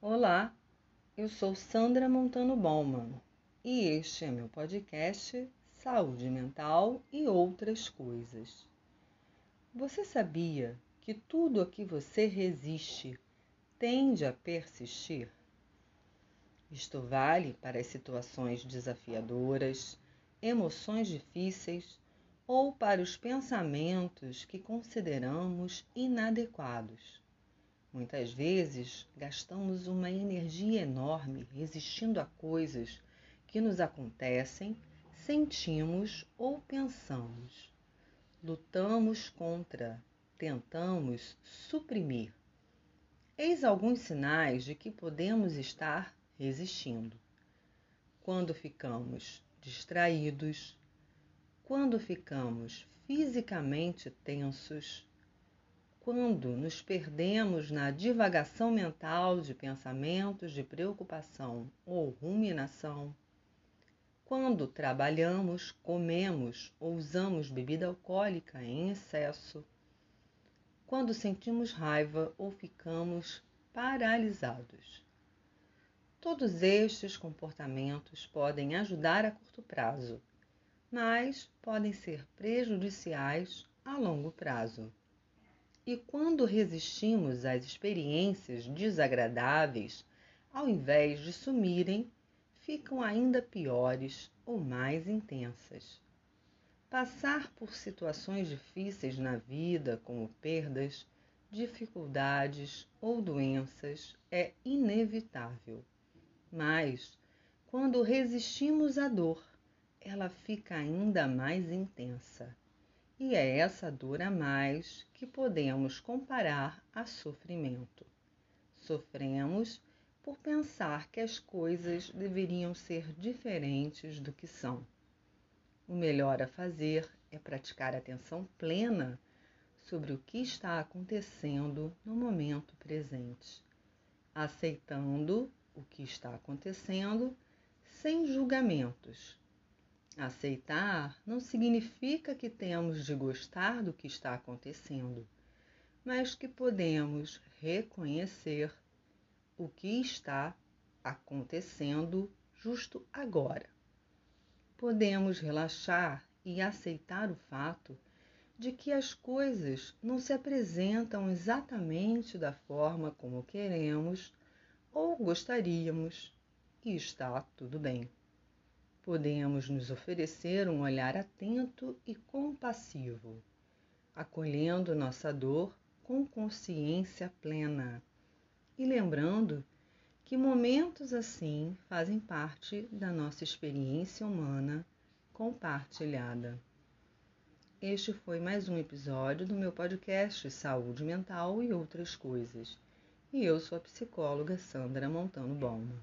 Olá, eu sou Sandra Montano Bauman e este é meu podcast Saúde Mental e Outras Coisas. Você sabia que tudo a que você resiste tende a persistir? Isto vale para as situações desafiadoras, emoções difíceis ou para os pensamentos que consideramos inadequados. Muitas vezes gastamos uma energia enorme resistindo a coisas que nos acontecem, sentimos ou pensamos. Lutamos contra, tentamos suprimir. Eis alguns sinais de que podemos estar resistindo. Quando ficamos distraídos, quando ficamos fisicamente tensos, quando nos perdemos na divagação mental de pensamentos de preocupação ou ruminação, quando trabalhamos, comemos ou usamos bebida alcoólica em excesso, quando sentimos raiva ou ficamos paralisados. Todos estes comportamentos podem ajudar a curto prazo, mas podem ser prejudiciais a longo prazo. E quando resistimos às experiências desagradáveis, ao invés de sumirem, ficam ainda piores ou mais intensas. Passar por situações difíceis na vida, como perdas, dificuldades ou doenças, é inevitável. Mas, quando resistimos à dor, ela fica ainda mais intensa. E é essa dor a mais que podemos comparar a sofrimento. Sofremos por pensar que as coisas deveriam ser diferentes do que são. O melhor a fazer é praticar atenção plena sobre o que está acontecendo no momento presente, aceitando o que está acontecendo sem julgamentos Aceitar não significa que temos de gostar do que está acontecendo, mas que podemos reconhecer o que está acontecendo justo agora. Podemos relaxar e aceitar o fato de que as coisas não se apresentam exatamente da forma como queremos ou gostaríamos, e está tudo bem podemos nos oferecer um olhar atento e compassivo, acolhendo nossa dor com consciência plena e lembrando que momentos assim fazem parte da nossa experiência humana compartilhada. Este foi mais um episódio do meu podcast Saúde Mental e Outras Coisas. E eu sou a psicóloga Sandra Montano Bauman.